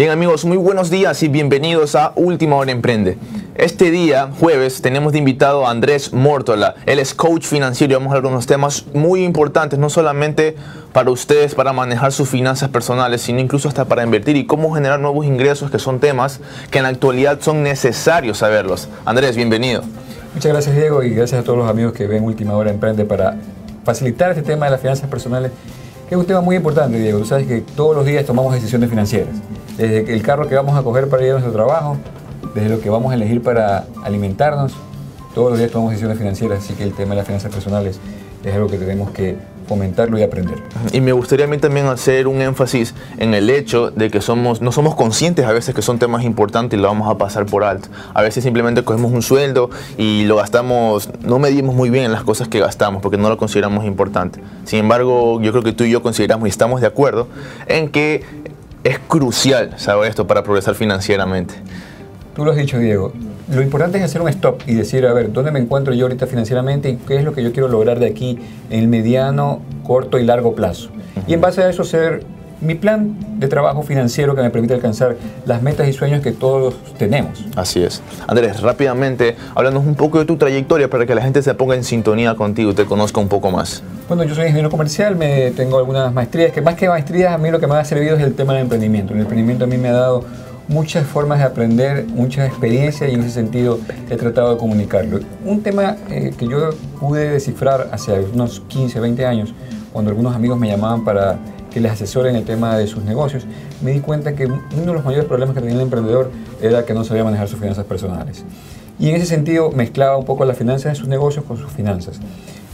Bien amigos, muy buenos días y bienvenidos a Última Hora Emprende. Este día, jueves, tenemos de invitado a Andrés Mórtola. Él es coach financiero y vamos a hablar de unos temas muy importantes, no solamente para ustedes, para manejar sus finanzas personales, sino incluso hasta para invertir y cómo generar nuevos ingresos, que son temas que en la actualidad son necesarios saberlos. Andrés, bienvenido. Muchas gracias Diego y gracias a todos los amigos que ven Última Hora Emprende para facilitar este tema de las finanzas personales, que es un tema muy importante Diego. Tú sabes que todos los días tomamos decisiones financieras desde el carro que vamos a coger para ir a nuestro trabajo, desde lo que vamos a elegir para alimentarnos. Todos los días tomamos decisiones financieras, así que el tema de las finanzas personales es algo que tenemos que fomentarlo y aprender. Y me gustaría a mí también hacer un énfasis en el hecho de que somos, no somos conscientes a veces que son temas importantes y lo vamos a pasar por alto. A veces simplemente cogemos un sueldo y lo gastamos, no medimos muy bien en las cosas que gastamos porque no lo consideramos importante. Sin embargo, yo creo que tú y yo consideramos y estamos de acuerdo en que es crucial saber esto para progresar financieramente. Tú lo has dicho, Diego. Lo importante es hacer un stop y decir, a ver, ¿dónde me encuentro yo ahorita financieramente y qué es lo que yo quiero lograr de aquí en el mediano, corto y largo plazo? Y en base a eso ser mi plan de trabajo financiero que me permite alcanzar las metas y sueños que todos tenemos. Así es. Andrés, rápidamente, háblanos un poco de tu trayectoria para que la gente se ponga en sintonía contigo y te conozca un poco más. Bueno, yo soy ingeniero comercial, me tengo algunas maestrías, que más que maestrías a mí lo que me ha servido es el tema del emprendimiento. El emprendimiento a mí me ha dado muchas formas de aprender, muchas experiencias y en ese sentido he tratado de comunicarlo. Un tema eh, que yo pude descifrar hace unos 15, 20 años, cuando algunos amigos me llamaban para que les asesoren el tema de sus negocios, me di cuenta que uno de los mayores problemas que tenía el emprendedor era que no sabía manejar sus finanzas personales. Y en ese sentido mezclaba un poco las finanzas de sus negocios con sus finanzas.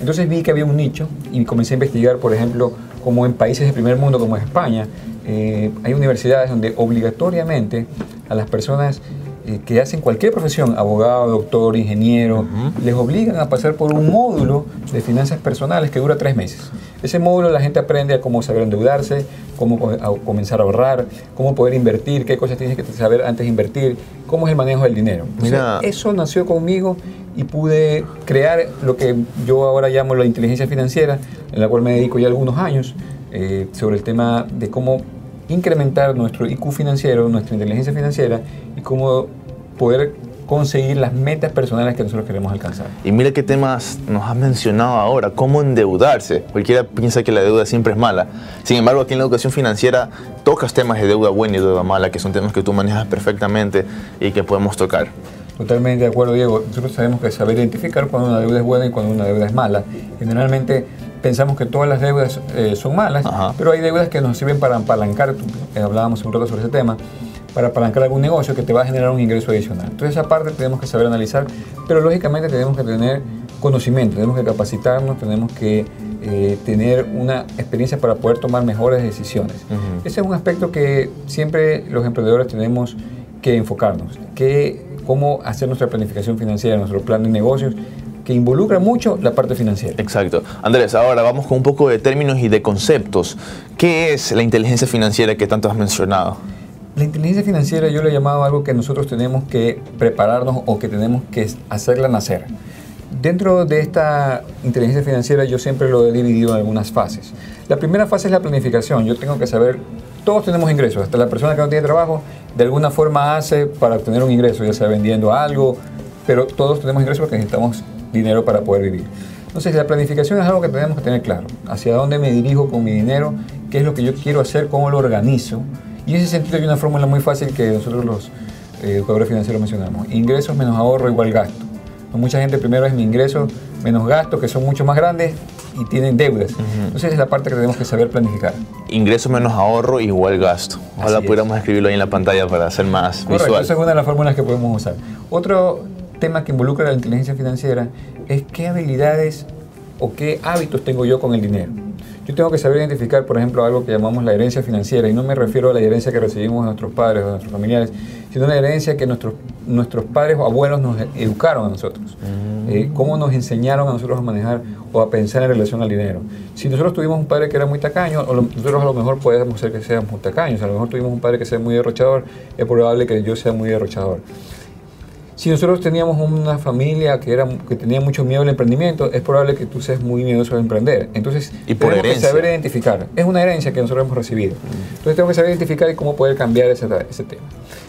Entonces vi que había un nicho y comencé a investigar, por ejemplo, como en países de primer mundo como es España, eh, hay universidades donde obligatoriamente a las personas eh, que hacen cualquier profesión, abogado, doctor, ingeniero, les obligan a pasar por un módulo de finanzas personales que dura tres meses. Ese módulo la gente aprende a cómo saber endeudarse, cómo comenzar a ahorrar, cómo poder invertir, qué cosas tienes que saber antes de invertir, cómo es el manejo del dinero. eso nació conmigo y pude crear lo que yo ahora llamo la inteligencia financiera, en la cual me dedico ya algunos años, eh, sobre el tema de cómo incrementar nuestro IQ financiero, nuestra inteligencia financiera y cómo poder conseguir las metas personales que nosotros queremos alcanzar. Y mira qué temas nos has mencionado ahora, cómo endeudarse. Cualquiera piensa que la deuda siempre es mala. Sin embargo, aquí en la educación financiera tocas temas de deuda buena y deuda mala, que son temas que tú manejas perfectamente y que podemos tocar. Totalmente de acuerdo, Diego. Nosotros sabemos que saber identificar cuando una deuda es buena y cuando una deuda es mala. Generalmente pensamos que todas las deudas eh, son malas, pero hay deudas que nos sirven para apalancar, eh, hablábamos un rato sobre ese tema, para apalancar algún negocio que te va a generar un ingreso adicional. Entonces esa parte tenemos que saber analizar, pero lógicamente tenemos que tener conocimiento, tenemos que capacitarnos, tenemos que eh, tener una experiencia para poder tomar mejores decisiones. Ese es un aspecto que siempre los emprendedores tenemos que enfocarnos, que cómo hacer nuestra planificación financiera, nuestro plan de negocios que involucra mucho la parte financiera. Exacto. Andrés, ahora vamos con un poco de términos y de conceptos. ¿Qué es la inteligencia financiera que tanto has mencionado? La inteligencia financiera yo le he llamado algo que nosotros tenemos que prepararnos o que tenemos que hacerla nacer. Dentro de esta inteligencia financiera yo siempre lo he dividido en algunas fases. La primera fase es la planificación. Yo tengo que saber, todos tenemos ingresos, hasta la persona que no tiene trabajo, de alguna forma hace para obtener un ingreso, ya sea vendiendo algo, pero todos tenemos ingresos porque necesitamos dinero para poder vivir. Entonces la planificación es algo que tenemos que tener claro. Hacia dónde me dirijo con mi dinero, qué es lo que yo quiero hacer, cómo lo organizo. Y en ese sentido hay una fórmula muy fácil que nosotros los eh, educadores financieros mencionamos. Ingresos menos ahorro igual gasto. Mucha gente primero es mi ingreso menos gasto, que son mucho más grandes y tienen deudas. Entonces es la parte que tenemos que saber planificar. Ingreso menos ahorro igual gasto. Ojalá pudiéramos escribirlo ahí en la pantalla para hacer más Correcto, visual. Esa es una de las fórmulas que podemos usar. Otro tema que involucra la inteligencia financiera es qué habilidades o qué hábitos tengo yo con el dinero. Yo tengo que saber identificar, por ejemplo, algo que llamamos la herencia financiera, y no me refiero a la herencia que recibimos de nuestros padres o de nuestros familiares, sino la herencia que nuestros, nuestros padres o abuelos nos educaron a nosotros. Mm. Eh, cómo nos enseñaron a nosotros a manejar o a pensar en relación al dinero. Si nosotros tuvimos un padre que era muy tacaño, o nosotros a lo mejor podemos ser que seamos muy tacaños, a lo mejor tuvimos un padre que sea muy derrochador, es probable que yo sea muy derrochador. Si nosotros teníamos una familia que, era, que tenía mucho miedo al emprendimiento, es probable que tú seas muy miedoso a emprender. Entonces, y por tenemos herencia. que saber identificar. Es una herencia que nosotros hemos recibido. Entonces, tenemos que saber identificar y cómo poder cambiar ese, ese tema.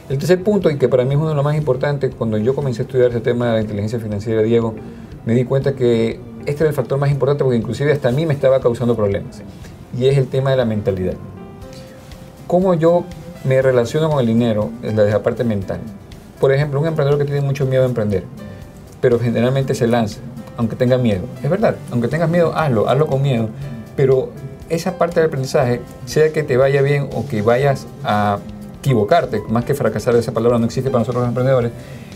El tercer punto, y que para mí es uno de los más importantes, cuando yo comencé a estudiar ese tema de la inteligencia financiera, Diego, me di cuenta que este era el factor más importante porque inclusive hasta a mí me estaba causando problemas. Y es el tema de la mentalidad. ¿Cómo yo me relaciono con el dinero desde la parte mental? Por ejemplo, un emprendedor que tiene mucho miedo a emprender, pero generalmente se lanza, aunque tenga miedo. Es verdad, aunque tengas miedo, hazlo, hazlo con miedo. Pero esa parte del aprendizaje, sea que te vaya bien o que vayas a equivocarte, más que fracasar, esa palabra no existe para nosotros los emprendedores,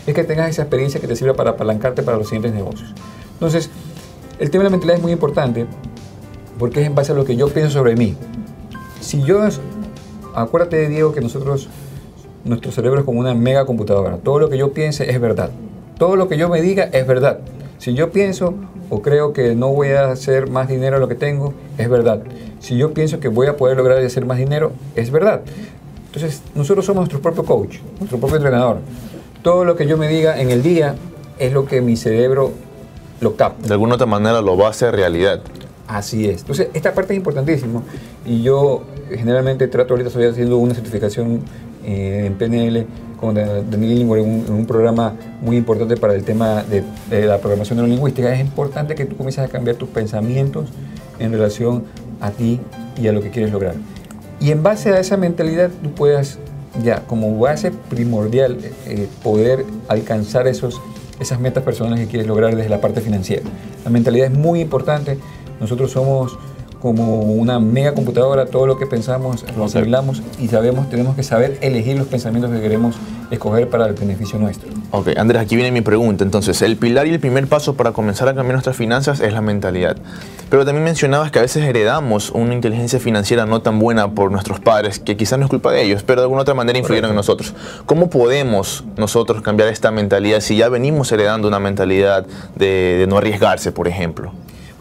es que tengas esa experiencia que te sirva para apalancarte para los siguientes negocios. Entonces, el tema de la mentalidad es muy importante porque es en base a lo que yo pienso sobre mí. Si yo, acuérdate Diego que nosotros, nuestro cerebro es como una mega computadora. Todo lo que yo piense es verdad. Todo lo que yo me diga es verdad. Si yo pienso o creo que no voy a hacer más dinero de lo que tengo, es verdad. Si yo pienso que voy a poder lograr hacer más dinero, es verdad. Entonces, nosotros somos nuestro propio coach, nuestro propio entrenador. Todo lo que yo me diga en el día es lo que mi cerebro lo capta. De alguna otra manera lo va a hacer realidad. Así es. Entonces, esta parte es importantísima. Y yo generalmente trato, ahorita estoy haciendo una certificación eh, en PNL con Daniel Lingua en, un, un programa muy importante para el tema de, de, la programación neurolingüística. Es importante que tú comiences a cambiar tus pensamientos en relación a ti y a lo que quieres lograr. Y en base a esa mentalidad tú puedas ya como base primordial eh, poder alcanzar esos, esas metas personales que quieres lograr desde la parte financiera. La mentalidad es muy importante. Nosotros somos como una mega computadora, todo lo que pensamos lo asimilamos y sabemos, tenemos que saber elegir los pensamientos que queremos escoger para el beneficio nuestro. Ok, Andrés, aquí viene mi pregunta. Entonces, el pilar y el primer paso para comenzar a cambiar nuestras finanzas es la mentalidad. Pero también mencionabas que a veces heredamos una inteligencia financiera no tan buena por nuestros padres, que quizás no es culpa de ellos, pero de alguna otra manera influyeron en nosotros. ¿Cómo podemos nosotros cambiar esta mentalidad si ya venimos heredando una mentalidad de, de no arriesgarse, por ejemplo?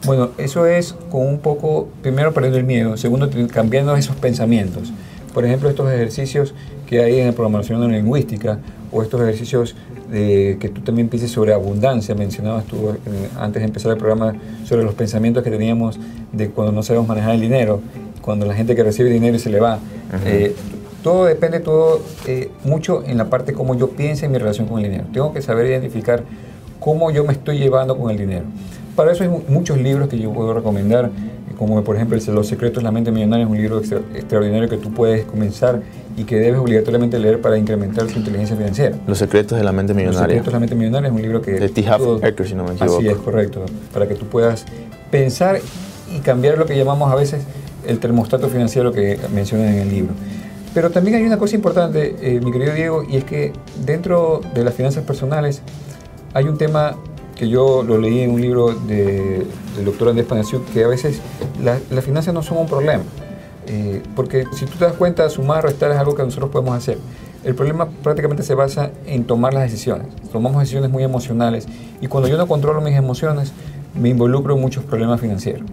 Bueno, eso es con un poco, primero perdiendo el miedo, segundo cambiando esos pensamientos. Por ejemplo, estos ejercicios que hay en la programación lingüística o estos ejercicios de, que tú también pienses sobre abundancia. Mencionabas tú eh, antes de empezar el programa sobre los pensamientos que teníamos de cuando no sabemos manejar el dinero, cuando la gente que recibe dinero se le va. Eh, todo depende todo eh, mucho en la parte cómo yo pienso en mi relación con el dinero. Tengo que saber identificar cómo yo me estoy llevando con el dinero. Para eso hay muchos libros que yo puedo recomendar, como por ejemplo Los secretos de la mente millonaria, es un libro extra, extraordinario que tú puedes comenzar y que debes obligatoriamente leer para incrementar tu inteligencia financiera. Los secretos de la mente millonaria. Los secretos de la mente millonaria es un libro que... De T. Ecker, si no me equivoco. Así es, correcto. Para que tú puedas pensar y cambiar lo que llamamos a veces el termostato financiero que mencionan en el libro. Pero también hay una cosa importante, eh, mi querido Diego, y es que dentro de las finanzas personales hay un tema que yo lo leí en un libro de, del doctor Andrés Panasiuk, que a veces las la finanzas no son un problema. Eh, porque si tú te das cuenta, sumar o restar es algo que nosotros podemos hacer. El problema prácticamente se basa en tomar las decisiones. Tomamos decisiones muy emocionales y cuando yo no controlo mis emociones, me involucro en muchos problemas financieros.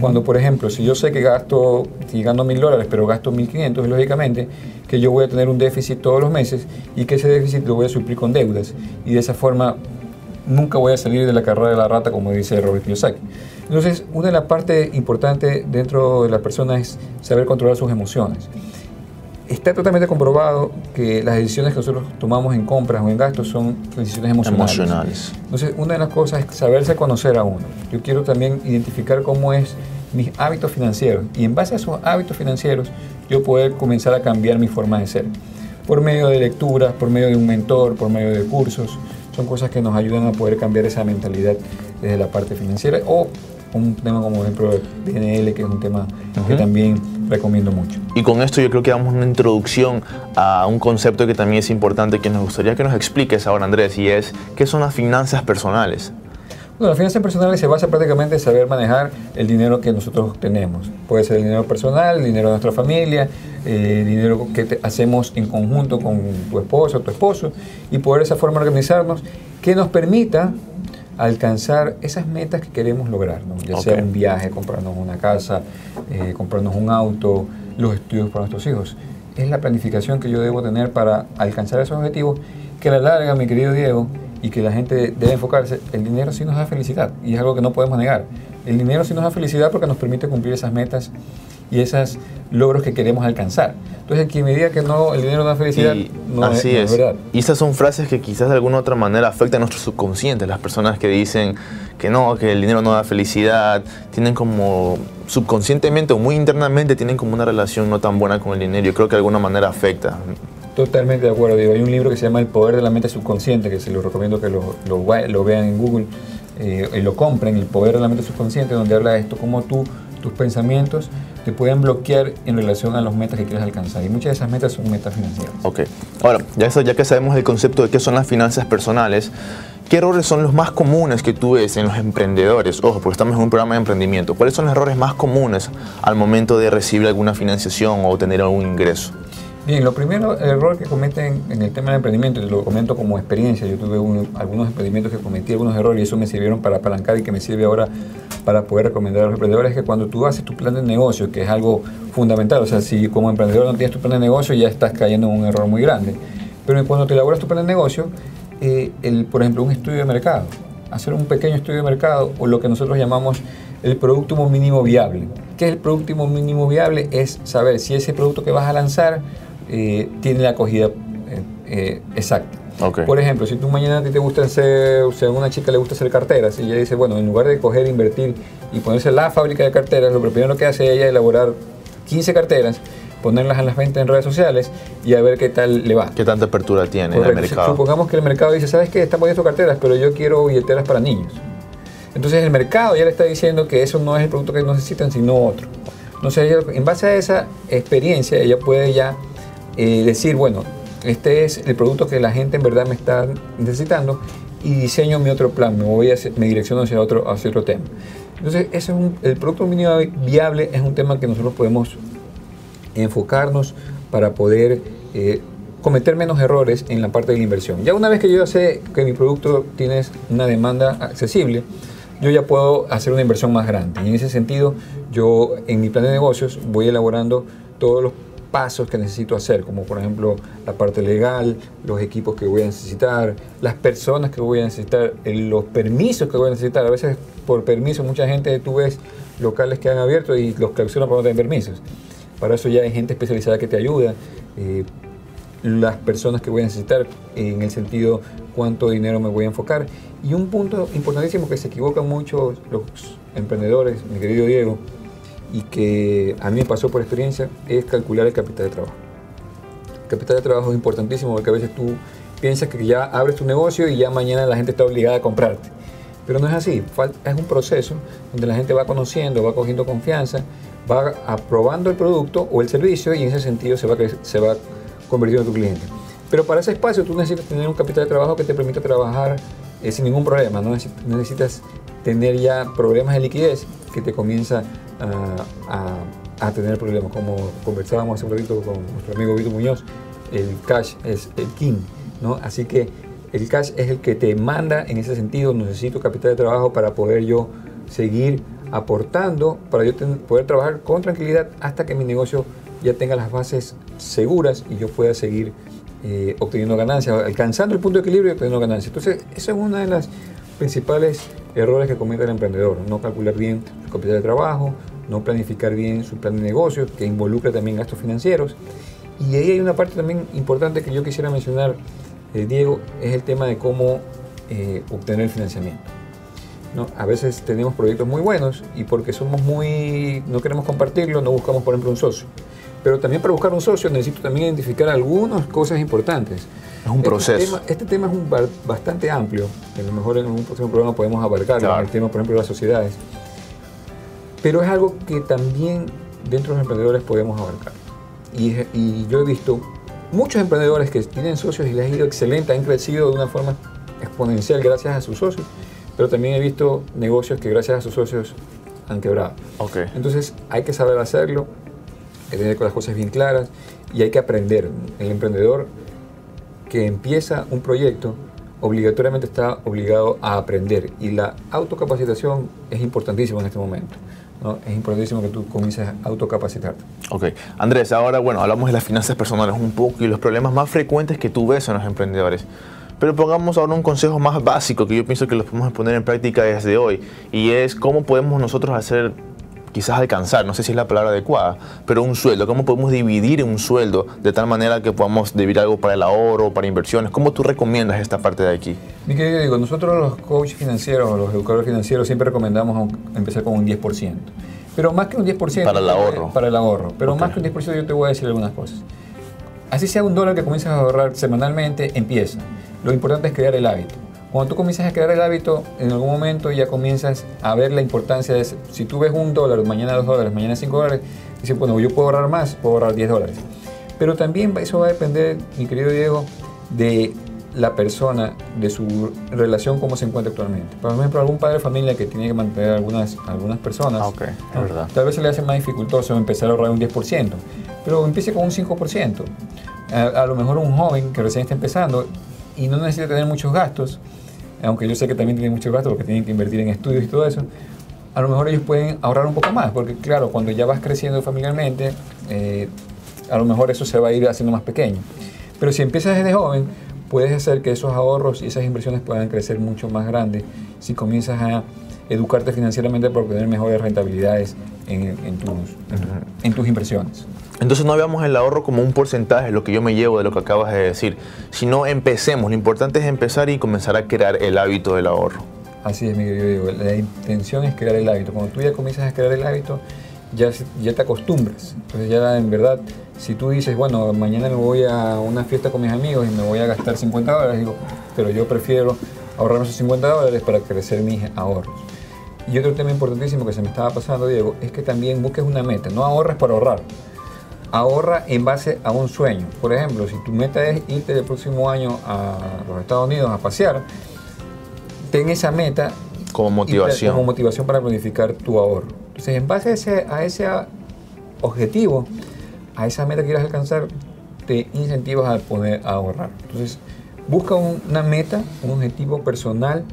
Cuando, por ejemplo, si yo sé que gasto, si gano mil dólares, pero gasto mil quinientos, lógicamente que yo voy a tener un déficit todos los meses y que ese déficit lo voy a suplir con deudas. Y de esa forma nunca voy a salir de la carrera de la rata, como dice Robert Kiyosaki. Entonces, una de las partes importantes dentro de la persona es saber controlar sus emociones. Está totalmente comprobado que las decisiones que nosotros tomamos en compras o en gastos son decisiones emocionales. Emocionales. Entonces, una de las cosas es saberse conocer a uno. Yo quiero también identificar cómo es mis hábitos financieros y en base a esos hábitos financieros yo poder comenzar a cambiar mi forma de ser. Por medio de lecturas, por medio de un mentor, por medio de cursos, son cosas que nos ayudan a poder cambiar esa mentalidad desde la parte financiera o un tema como por ejemplo PNL, que es un tema uh -huh. que también recomiendo mucho. Y con esto yo creo que damos una introducción a un concepto que también es importante que nos gustaría que nos expliques ahora Andrés y es ¿qué son las finanzas personales? Las finanzas personales se basa prácticamente en saber manejar el dinero que nosotros tenemos. Puede ser el dinero personal, el dinero de nuestra familia, eh, el dinero que te, hacemos en conjunto con tu esposo o tu esposo y poder de esa forma organizarnos que nos permita alcanzar esas metas que queremos lograr, ¿no? ya okay. sea un viaje, comprarnos una casa, eh, comprarnos un auto, los estudios para nuestros hijos. Es la planificación que yo debo tener para alcanzar esos objetivos que a la larga, mi querido Diego, y que la gente debe enfocarse, el dinero sí nos da felicidad y es algo que no podemos negar. El dinero sí nos da felicidad porque nos permite cumplir esas metas y esos logros que queremos alcanzar. Entonces, quien me diga que no, el dinero no da felicidad, no, así es, es, verdad. Y esas son frases que quizás de alguna otra manera afectan a nuestro subconsciente. Las personas que dicen que no, que el dinero no da felicidad, tienen como subconscientemente o muy internamente tienen como una relación no tan buena con el dinero. Yo creo que de alguna manera afecta. Totalmente de acuerdo, Diego. Hay un libro que se llama El poder de la mente subconsciente, que se lo recomiendo que lo, vean en Google eh, y lo compren, El poder de la mente subconsciente, donde habla de esto, cómo tú, tus pensamientos te pueden bloquear en relación a las metas que quieres alcanzar. Y muchas de esas metas son metas financieras. Ok. Ahora, ya, ya que sabemos el concepto de qué son las finanzas personales, ¿qué errores son los más comunes que tú ves en los emprendedores? Ojo, porque estamos en un programa de emprendimiento. ¿Cuáles son los errores más comunes al momento de recibir alguna financiación o tener algún ingreso? Bien, lo primero, el error que cometen en el tema del emprendimiento, y lo comento como experiencia, yo tuve un, algunos emprendimientos que cometí algunos errores y eso me sirvieron para apalancar y que me sirve ahora para poder recomendar a los emprendedores, es que cuando tú haces tu plan de negocio, que es algo fundamental, o sea, si como emprendedor no tienes tu plan de negocio ya estás cayendo en un error muy grande, pero cuando te elaboras tu plan de negocio, eh, el, por ejemplo, un estudio de mercado, hacer un pequeño estudio de mercado o lo que nosotros llamamos el producto mínimo viable. ¿Qué es el producto mínimo viable? Es saber si ese producto que vas a lanzar eh, tiene la acogida eh, eh, exacta. Okay. Por ejemplo, si tú mañana a ti te gusta hacer, o sea, a una chica le gusta hacer carteras y ella dice, bueno, en lugar de coger, invertir y ponerse la fábrica de carteras, lo primero que hace ella es elaborar 15 carteras, ponerlas a las ventas en redes sociales y a ver qué tal le va. ¿Qué tanta apertura tiene Correcto. en el mercado? Supongamos que el mercado dice, ¿sabes qué? Están poniendo carteras, pero yo quiero billeteras para niños. Entonces el mercado ya le está diciendo que eso no es el producto que necesitan, sino otro. Entonces, en base a esa experiencia, ella puede ya eh, decir, bueno, este es el producto que la gente en verdad me está necesitando y diseño mi otro plan, me voy a me direcciono hacia otro, hacia otro tema. Entonces, ese es un, el producto mínimo viable es un tema que nosotros podemos enfocarnos para poder eh, cometer menos errores en la parte de la inversión. Ya una vez que yo sé que mi producto tiene una demanda accesible, yo ya puedo hacer una inversión más grande. Y en ese sentido, yo en mi plan de negocios voy elaborando todos los pasos que necesito hacer, como por ejemplo la parte legal, los equipos que voy a necesitar, las personas que voy a necesitar, los permisos que voy a necesitar. A veces por permiso mucha gente tú ves locales que han abierto y los clausuran para no tener permisos. Para eso ya hay gente especializada que te ayuda. Eh, las personas que voy a necesitar en el sentido cuánto dinero me voy a enfocar. Y un punto importantísimo que se equivocan mucho los emprendedores, mi querido Diego, y que a mí me pasó por experiencia es calcular el capital de trabajo. El capital de trabajo es importantísimo porque a veces tú piensas que ya abres tu negocio y ya mañana la gente está obligada a comprarte. Pero no es así, es un proceso donde la gente va conociendo, va cogiendo confianza, va aprobando el producto o el servicio y en ese sentido se va, se va convirtiendo en tu cliente. Pero para ese espacio tú necesitas tener un capital de trabajo que te permita trabajar eh, sin ningún problema, no necesitas tener ya problemas de liquidez que te comienza a, tener problemas. Como conversábamos hace un ratito con nuestro amigo Vito Muñoz, el cash es el king, ¿no? Así que el cash es el que te manda en ese sentido, necesito capital de trabajo para poder yo seguir aportando, para yo poder trabajar con tranquilidad hasta que mi negocio ya tenga las bases seguras y yo pueda seguir eh, obteniendo ganancias, alcanzando el punto de equilibrio y obteniendo ganancias. Entonces, esa es una de las principales errores que comete el emprendedor, no calcular bien su capital de trabajo, no planificar bien su plan de negocio, que involucra también gastos financieros. Y ahí hay una parte también importante que yo quisiera mencionar, eh, Diego, es el tema de cómo eh, obtener el financiamiento. ¿no? A veces tenemos proyectos muy buenos y porque somos muy, no queremos compartirlo, no buscamos, por ejemplo, un socio. Pero también para buscar un socio necesito también identificar algunas cosas importantes. Es un proceso. Este tema, este es un bastante amplio, a lo mejor en un próximo programa podemos abarcarlo, el tema, por ejemplo, de las sociedades. Pero es algo que también dentro de los emprendedores podemos abarcar. Y, y yo he visto muchos emprendedores que tienen socios y les ha ido excelente, han crecido de una forma exponencial gracias a sus socios, pero también he visto negocios que gracias a sus socios han quebrado. Okay. Entonces hay que saber hacerlo, hay que tener las cosas bien claras y hay que aprender. El emprendedor que empieza un proyecto obligatoriamente está obligado a aprender y la autocapacitación es importantísima en este momento. ¿no? es importantísimo que tú comiences a autocapacitarte. Ok. Andrés, ahora, bueno, hablamos de las finanzas personales un poco y los problemas más frecuentes que tú ves en los emprendedores. Pero pongamos ahora un consejo más básico que yo pienso que lo podemos poner en práctica desde hoy y es cómo podemos nosotros hacer quizás alcanzar, no sé si es la palabra adecuada, pero un sueldo, cómo podemos dividir un sueldo de tal manera que podamos dividir algo para el ahorro, para inversiones, ¿cómo tú recomiendas esta parte de aquí? Mi querido digo, nosotros los coaches financieros, los educadores financieros siempre recomendamos empezar con un 10%, pero más que un 10%... Para el ahorro. Para el ahorro, pero más que un 10% yo te voy a decir algunas cosas. Así sea un dólar que comiences a ahorrar semanalmente, empieza. Lo importante es crear el hábito. Cuando tú comienzas a crear el hábito, en algún momento ya comienzas a ver la importancia de, si tú ves un dólar, mañana dos dólares, mañana cinco dólares, dices, bueno, yo puedo ahorrar más, puedo ahorrar 10 dólares. Pero también eso va a depender, mi querido Diego, de la persona, de su relación, cómo se encuentra actualmente. Por ejemplo, algún padre de familia que tiene que mantener algunas, algunas personas, Ah, ok, es verdad. tal vez se le hace más dificultoso empezar a ahorrar un 10%, pero empiece con un 5%. A, a lo mejor un joven que recién está empezando y no necesita tener muchos gastos, aunque yo sé que también tienen muchos gastos porque tienen que invertir en estudios y todo eso, a lo mejor ellos pueden ahorrar un poco más, porque claro, cuando ya vas creciendo familiarmente, eh, a lo mejor eso se va a ir haciendo más pequeño. Pero si empiezas desde joven, puedes hacer que esos ahorros y esas inversiones puedan crecer mucho más grandes si comienzas a educarte financieramente para obtener mejores rentabilidades en, en tus, en tu- en tus inversiones. Entonces no veamos el ahorro como un porcentaje, lo que yo me llevo de lo que acabas de decir, sino empecemos. Lo importante es empezar y comenzar a crear el hábito del ahorro. Así es, mi querido Diego. La intención es crear el hábito. Cuando tú ya comienzas a crear el hábito, ya, ya te acostumbras. Entonces ya en verdad, si tú dices, bueno, mañana me voy a una fiesta con mis amigos y me voy a gastar 50 dólares, digo, pero yo prefiero ahorrarme esos 50 dólares para crecer mis ahorros. Y otro tema importantísimo que se me estaba pasando, Diego, es que también busques una meta. No ahorres para ahorrar. Ahorra en base a un sueño. Por ejemplo, si tu meta es irte el próximo año a los Estados Unidos a pasear, ten esa meta Como motivación. como motivación para planificar tu ahorro. Entonces, en base a ese, a ese objetivo, a esa meta que quieras alcanzar, te incentivas a poder ahorrar. Entonces, busca un- una meta, un objetivo personal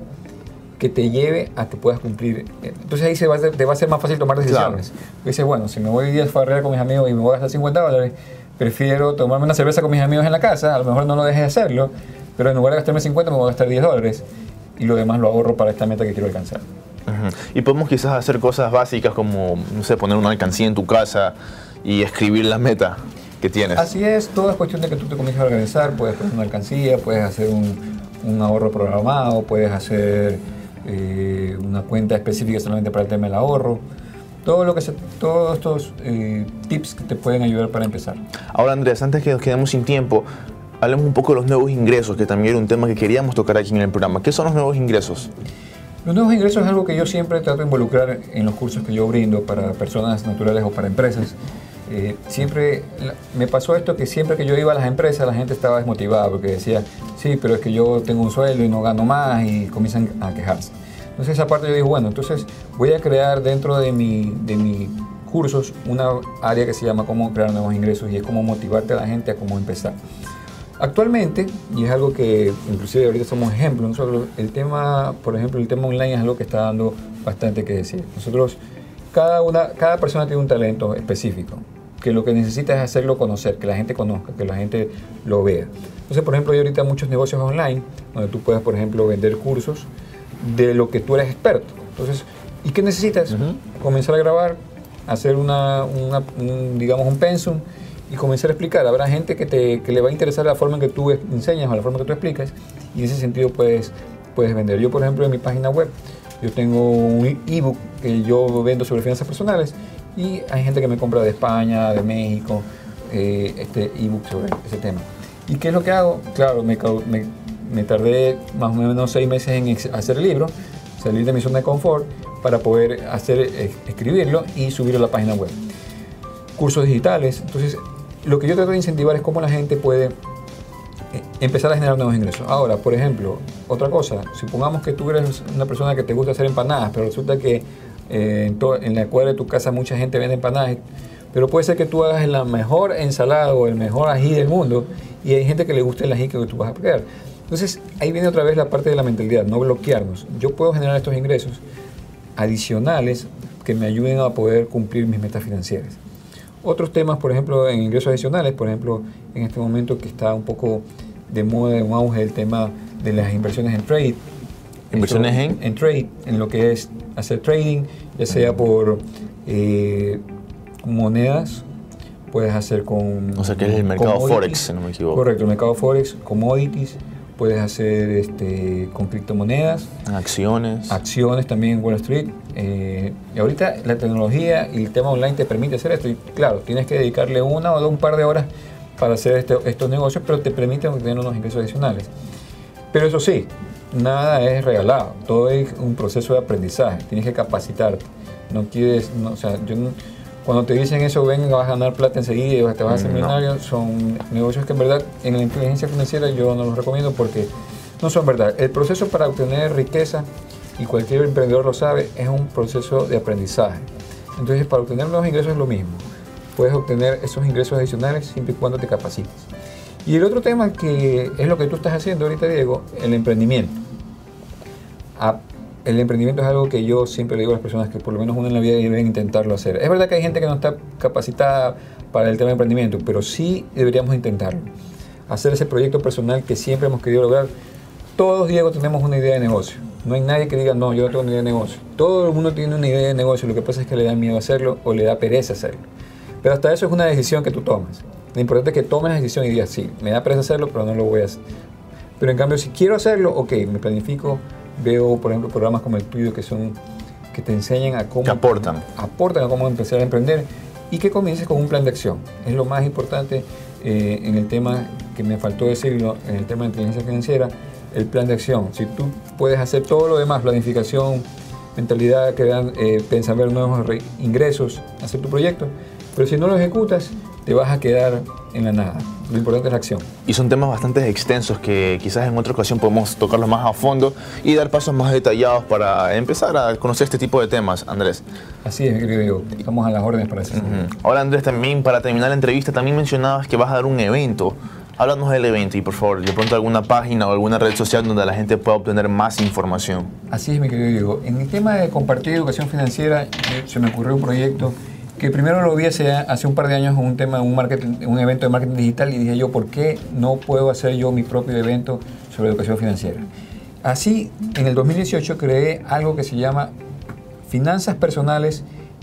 que te lleve a que puedas cumplir. Entonces ahí se va a te va a ser más fácil tomar decisiones. Dices, bueno, si me voy a ir a farrear con mis amigos y me voy a gastar 50 dólares, prefiero tomarme una cerveza con mis amigos en la casa, a lo mejor no lo deje de hacerlo, pero en lugar de gastarme 50 me voy a gastar 10 dólares y lo demás lo ahorro para esta meta que quiero alcanzar. Y podemos quizás hacer cosas básicas como, no sé, poner una alcancía en tu casa y escribir la meta que tienes. Así es, todo es cuestión de que tú te comiences a organizar, puedes poner una alcancía, puedes hacer un, un ahorro programado, puedes hacer eh, una cuenta específica solamente para el tema del ahorro. Todo lo que se, todos estos eh, tips que te pueden ayudar para empezar. Ahora, Andrés, antes que nos quedemos sin tiempo, hablemos un poco de los nuevos ingresos, que también era un tema que queríamos tocar aquí en el programa. ¿Qué son los nuevos ingresos? Los nuevos ingresos es algo que yo siempre trato de involucrar en los cursos que yo brindo para personas naturales o para empresas. Eh, siempre me pasó esto que siempre que yo iba a las empresas la gente estaba desmotivada porque decía, sí, pero es que yo tengo un sueldo y no gano más y comienzan a quejarse. Entonces esa parte yo digo, bueno, entonces voy a crear dentro de mi, de mis cursos una área que se llama cómo crear nuevos ingresos y es cómo motivarte a la gente a cómo empezar. Actualmente, y es algo que inclusive ahorita somos ejemplos, nosotros el tema, por ejemplo, el tema online es algo que está dando bastante que decir. Nosotros, cada, una, cada persona tiene un talento específico, que lo que necesita es hacerlo conocer, que la gente conozca, que la gente lo vea. Entonces, por ejemplo, hay ahorita muchos negocios online, donde tú puedes, por ejemplo, vender cursos de lo que tú eres experto. Entonces, ¿y qué necesitas? Comenzar a grabar, hacer una, una- un, digamos, un pensum y comenzar a explicar. Habrá gente que, te, que le va a interesar la forma en que tú enseñas o la forma en que tú explicas y en ese sentido puedes, puedes vender. Yo, por ejemplo, en mi página web, yo tengo un ebook que yo vendo sobre finanzas personales y hay gente que me compra de España, de México, eh, este ebook sobre ese tema. ¿Y qué es lo que hago? Claro, me, me, me tardé más o menos seis meses en hacer el libro, salir de mi zona de confort para poder hacer, escribirlo y subirlo a la página web cursos digitales. Entonces, lo que yo trato de incentivar es cómo la gente puede eh, empezar a generar nuevos ingresos. Ahora, por ejemplo, otra cosa, supongamos que tú eres una persona que te gusta hacer empanadas, pero resulta que eh, en, en la cuadra de tu casa mucha gente vende empanadas, pero puede ser que tú hagas la mejor ensalada o el mejor ají del mundo y hay gente que le gusta el ají que tú vas a crear. Entonces, ahí viene otra vez la parte de la mentalidad, no bloquearnos. Yo puedo generar estos ingresos adicionales que me ayuden a poder cumplir mis metas financieras. Otros temas, por ejemplo, en ingresos adicionales, por ejemplo, en este momento que está un poco de moda, un auge el tema de las inversiones en trade. ¿Inversiones en? En trade, en lo que es hacer trading, ya sea por eh, monedas, puedes hacer con... O sea, que es el mercado Forex, si no me equivoco. Correcto, el mercado Forex, commodities, puedes hacer este, con criptomonedas. Acciones. Acciones también en Wall Street. Eh, y ahorita la tecnología y el tema online te permite hacer esto. Y claro, tienes que dedicarle una o un par de horas para hacer este, estos negocios, pero te permiten obtener unos ingresos adicionales. Pero eso sí, nada es regalado, todo es un proceso de aprendizaje, tienes que capacitarte. No quieres, no, o sea, yo cuando te dicen eso, ven, vas a ganar plata enseguida, te vas a hacer millonario, son negocios que en verdad en la inteligencia financiera yo no los recomiendo porque no son verdad. El proceso para obtener riqueza, y cualquier emprendedor lo sabe, es un proceso de aprendizaje. Entonces, para obtener nuevos ingresos es lo mismo. Puedes obtener esos ingresos adicionales siempre y cuando te capacites. Y el otro tema que es lo que tú estás haciendo ahorita, Diego, el emprendimiento. El emprendimiento es algo que yo siempre le digo a las personas que por lo menos una en la vida deben intentarlo hacer. Es verdad que hay gente que no está capacitada para el tema de emprendimiento, pero sí deberíamos intentarlo. Hacer ese proyecto personal que siempre hemos querido lograr. Todos, Diego, tenemos una idea de negocio. No hay nadie que diga, no, yo no tengo una idea de negocio. Todo el mundo tiene una idea de negocio, lo que pasa es que le da miedo hacerlo o le da pereza hacerlo. Pero hasta eso es una decisión que tú tomas. Lo importante es que tomes la decisión y digas, sí, me da pereza hacerlo, pero no lo voy a hacer. Pero en cambio, si quiero hacerlo, ok, me planifico, veo, por ejemplo, programas como el tuyo que son que te enseñan a cómo... Que aportan. Aportan a cómo empezar a emprender y que comiences con un plan de acción. Es lo más importante eh, en el tema que me faltó decirlo, en el tema de inteligencia financiera, el plan de acción. Si tú puedes hacer todo lo demás, planificación, mentalidad, crear, eh, pensar ver nuevos ingresos, hacer tu proyecto, pero si no lo ejecutas, te vas a quedar en la nada. Lo importante es la acción. Y son temas bastante extensos que quizás en otra ocasión podemos tocarlos más a fondo y dar pasos más detallados para empezar a conocer este tipo de temas, Andrés. Así es, mi querido Estamos a las órdenes para eso. Ahora, Andrés, también para terminar la entrevista, también mencionabas que vas a dar un evento Háblanos del evento y por favor, de pronto alguna página o alguna red social donde la gente pueda obtener más información. Así es, mi querido Diego. En el tema de compartir educación financiera, se me ocurrió un proyecto que primero lo vi hace, hace un par de años un tema, un, marketing, un evento de marketing digital y dije yo, ¿por qué no puedo hacer yo mi propio evento sobre educación financiera? Así, en el 2018 creé algo que se llama Finanzas Personales